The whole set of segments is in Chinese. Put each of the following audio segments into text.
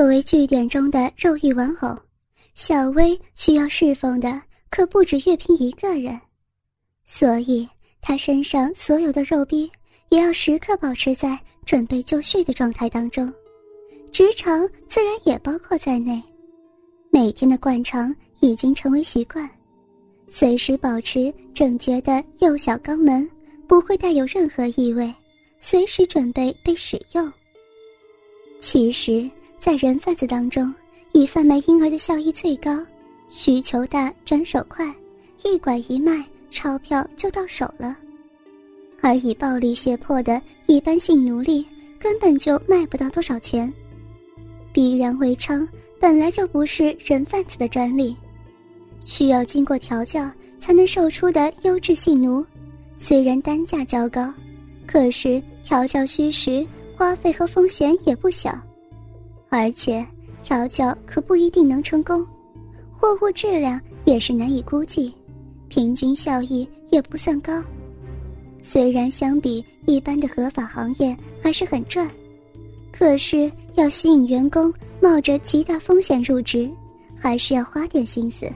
作为据点中的肉欲玩偶，小薇需要侍奉的可不止月平一个人，所以她身上所有的肉逼也要时刻保持在准备就绪的状态当中，直肠自然也包括在内。每天的灌肠已经成为习惯，随时保持整洁的幼小肛门不会带有任何异味，随时准备被使用。其实，在人贩子当中，以贩卖婴儿的效益最高，需求大，转手快，一拐一卖，钞票就到手了。而以暴力胁迫的一般性奴隶，根本就卖不到多少钱。逼良为娼本来就不是人贩子的专利，需要经过调教才能售出的优质性奴，虽然单价较高，可是调教需时，花费和风险也不小，而且调教可不一定能成功，货物质量也是难以估计，平均效益也不算高。虽然相比一般的合法行业还是很赚。可是要吸引员工冒着极大风险入职，还是要花点心思。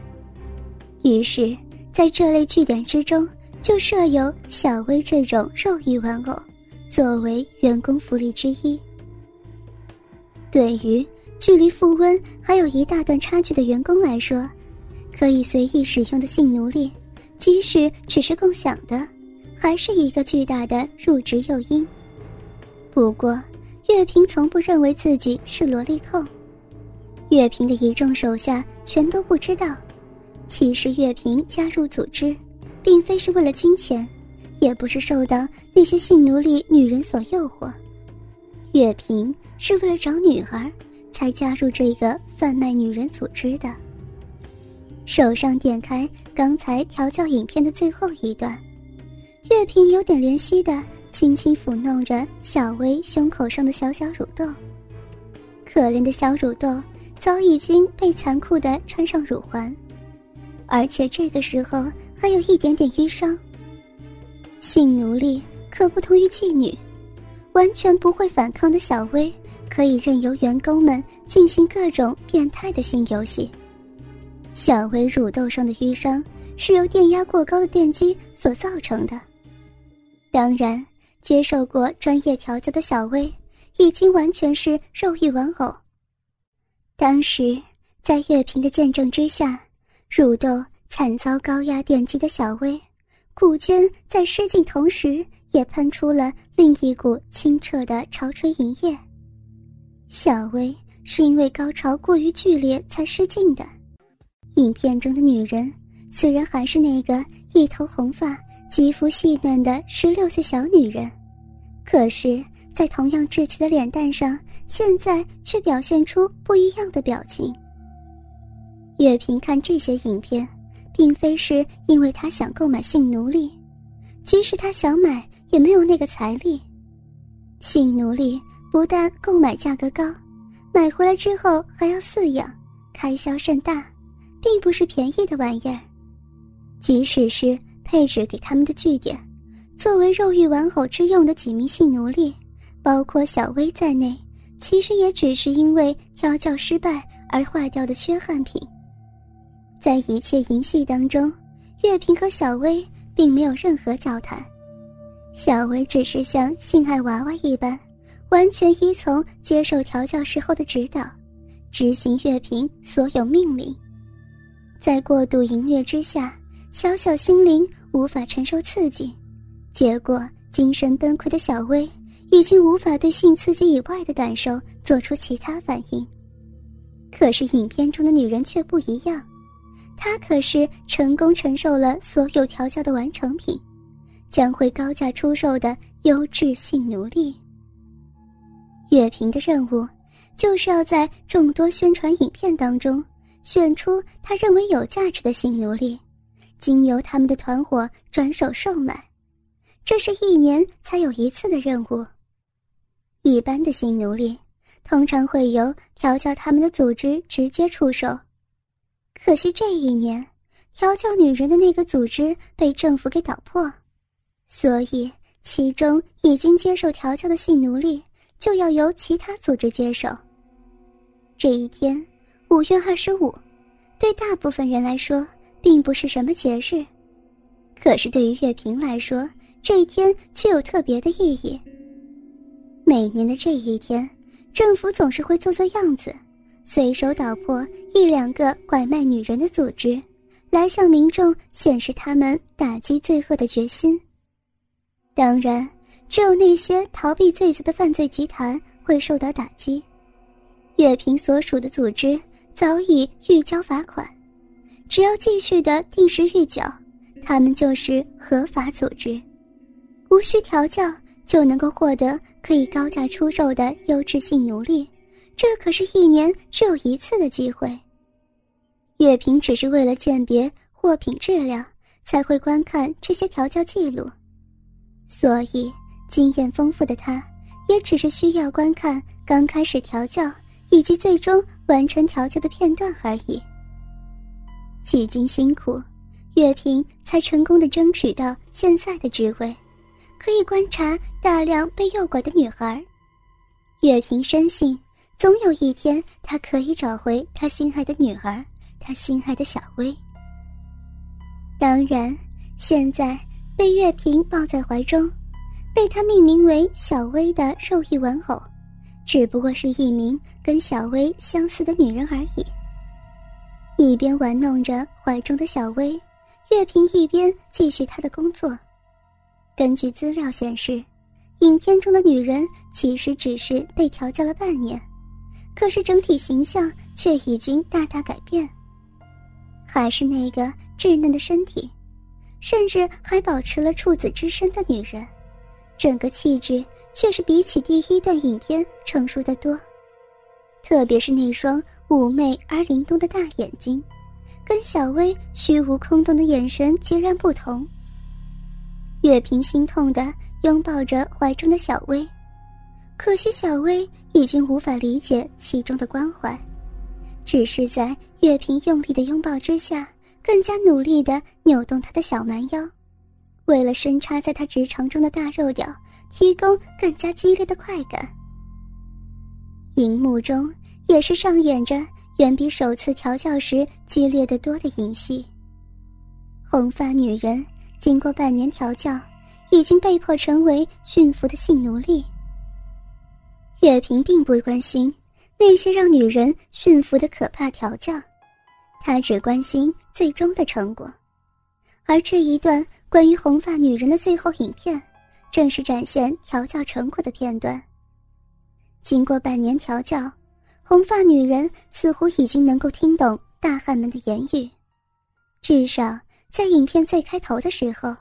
于是，在这类据点之中，就设有小薇这种肉欲玩偶，作为员工福利之一。对于距离富温还有一大段差距的员工来说，可以随意使用的性奴隶，即使只是共享的，还是一个巨大的入职诱因。不过，月平从不认为自己是萝莉控，月平的一众手下全都不知道。其实月平加入组织，并非是为了金钱，也不是受到那些性奴隶女人所诱惑。月平是为了找女儿，才加入这个贩卖女人组织的。手上点开刚才调教影片的最后一段，月平有点怜惜的。轻轻抚弄着小薇胸口上的小小乳豆，可怜的小乳豆早已经被残酷的穿上乳环，而且这个时候还有一点点淤伤。性奴隶可不同于妓女，完全不会反抗的小薇可以任由员工们进行各种变态的性游戏。小薇乳豆上的淤伤是由电压过高的电击所造成的，当然。接受过专业调教的小薇，已经完全是肉欲玩偶。当时在月平的见证之下，乳豆惨遭高压电击的小薇，骨间在失禁同时，也喷出了另一股清澈的潮吹银液。小薇是因为高潮过于剧烈才失禁的。影片中的女人虽然还是那个一头红发。肌肤细嫩的十六岁小女人，可是，在同样稚气的脸蛋上，现在却表现出不一样的表情。月平看这些影片，并非是因为他想购买性奴隶，即使他想买，也没有那个财力。性奴隶不但购买价格高，买回来之后还要饲养，开销甚大，并不是便宜的玩意儿。即使是。配置给他们的据点，作为肉欲玩偶之用的几名性奴隶，包括小薇在内，其实也只是因为调教失败而坏掉的缺憾品。在一切淫戏当中，月平和小薇并没有任何交谈，小薇只是像性爱娃娃一般，完全依从接受调教时候的指导，执行月平所有命令。在过度淫虐之下。小小心灵无法承受刺激，结果精神崩溃的小薇已经无法对性刺激以外的感受做出其他反应。可是影片中的女人却不一样，她可是成功承受了所有调教的完成品，将会高价出售的优质性奴隶。月平的任务，就是要在众多宣传影片当中选出他认为有价值的性奴隶。经由他们的团伙转手售卖，这是一年才有一次的任务。一般的性奴隶通常会由调教他们的组织直接出售，可惜这一年调教女人的那个组织被政府给捣破，所以其中已经接受调教的性奴隶就要由其他组织接手。这一天，五月二十五，对大部分人来说并不是什么节日，可是对于月平来说，这一天却有特别的意义。每年的这一天，政府总是会做做样子，随手捣破一两个拐卖女人的组织，来向民众显示他们打击罪恶的决心。当然，只有那些逃避罪责的犯罪集团会受到打击。月平所属的组织早已预交罚款，只要继续的定时预缴，他们就是合法组织，无需调教就能够获得可以高价出售的优质性奴隶，这可是一年只有一次的机会。月平只是为了鉴别货品质量，才会观看这些调教记录。所以，经验丰富的他，也只是需要观看刚开始调教以及最终完成调教的片段而已。几经辛苦，月平才成功的争取到现在的职位，可以观察大量被诱拐的女孩。月平深信，总有一天他可以找回他心爱的女儿，他心爱的小薇。当然，现在。被月平抱在怀中，被他命名为小薇的肉欲玩偶，只不过是一名跟小薇相似的女人而已。一边玩弄着怀中的小薇，月平一边继续他的工作。根据资料显示，影片中的女人其实只是被调教了半年，可是整体形象却已经大大改变，还是那个稚嫩的身体。甚至还保持了处子之身的女人，整个气质却是比起第一段影片成熟的多。特别是那双妩媚而灵动的大眼睛，跟小薇虚无空洞的眼神截然不同。月平心痛的拥抱着怀中的小薇，可惜小薇已经无法理解其中的关怀，只是在月平用力的拥抱之下。更加努力的扭动他的小蛮腰，为了深插在他直肠中的大肉屌提供更加激烈的快感。荧幕中也是上演着远比首次调教时激烈的多的影戏。红发女人经过半年调教，已经被迫成为驯服的性奴隶。月平并不关心那些让女人驯服的可怕调教。他只关心最终的成果，而这一段关于红发女人的最后影片，正是展现调教成果的片段。经过半年调教，红发女人似乎已经能够听懂大汉们的言语，至少在影片最开头的时候，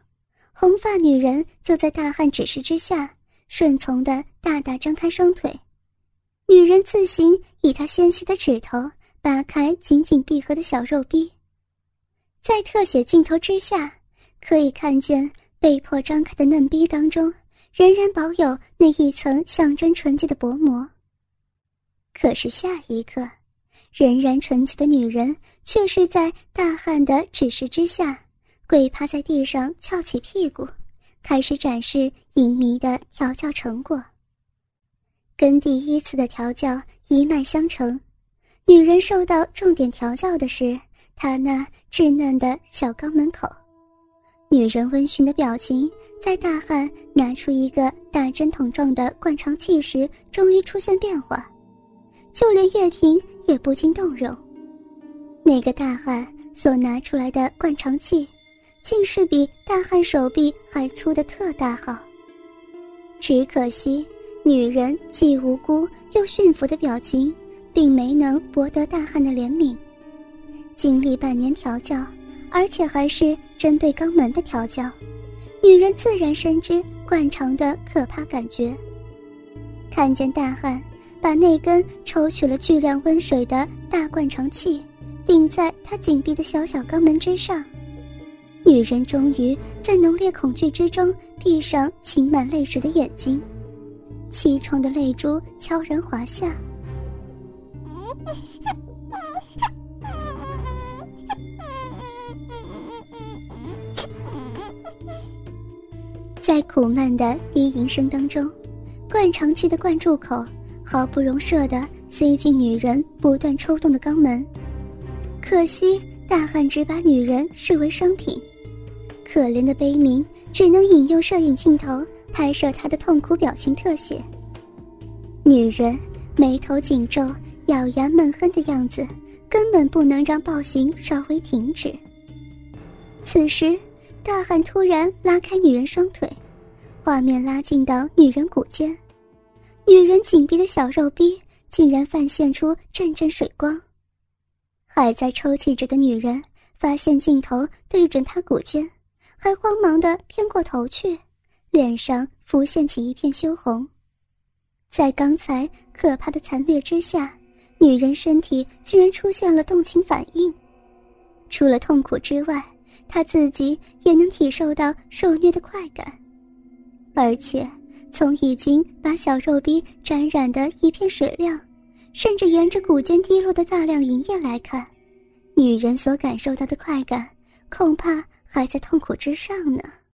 红发女人就在大汉指示之下，顺从的大大张开双腿，女人自行以她纤细的指头。扒开紧紧闭合的小肉逼，在特写镜头之下，可以看见被迫张开的嫩逼当中，仍然保有那一层象征纯洁的薄膜。可是下一刻，仍然纯洁的女人却是在大汉的指示之下，跪趴在地上，翘起屁股，开始展示隐秘的调教成果。跟第一次的调教一脉相承。女人受到重点调教的是他那稚嫩的小肛门口，女人温驯的表情在大汉拿出一个大针筒状的灌肠器时，终于出现变化，就连月平也不禁动容。那个大汉所拿出来的灌肠器，竟是比大汉手臂还粗的特大号。只可惜，女人既无辜又驯服的表情。并没能博得大汉的怜悯。经历半年调教，而且还是针对肛门的调教，女人自然深知灌肠的可怕感觉。看见大汉把那根抽取了巨量温水的大灌肠器顶在他紧闭的小小肛门之上，女人终于在浓烈恐惧之中闭上噙满泪水的眼睛，凄怆的泪珠悄然滑下。在苦闷的低吟声当中，灌肠器的灌注口毫不容赦地塞进女人不断抽动的肛门。可惜大汉只把女人视为商品，可怜的悲鸣只能引诱摄影镜头拍摄她的痛苦表情特写。女人眉头紧皱、咬牙闷哼的样子，根本不能让暴行稍微停止。此时，大汉突然拉开女人双腿，画面拉近到女人骨间，女人紧闭的小肉逼竟然泛现出阵阵水光。还在抽泣着的女人发现镜头对准她骨尖，还慌忙的偏过头去，脸上浮现起一片羞红。在刚才可怕的残虐之下，女人身体竟然出现了动情反应。除了痛苦之外，他自己也能体受到受虐的快感。而且，从已经把小肉逼沾染的一片水亮，甚至沿着骨尖滴落的大量银液来看，女人所感受到的快感，恐怕还在痛苦之上呢。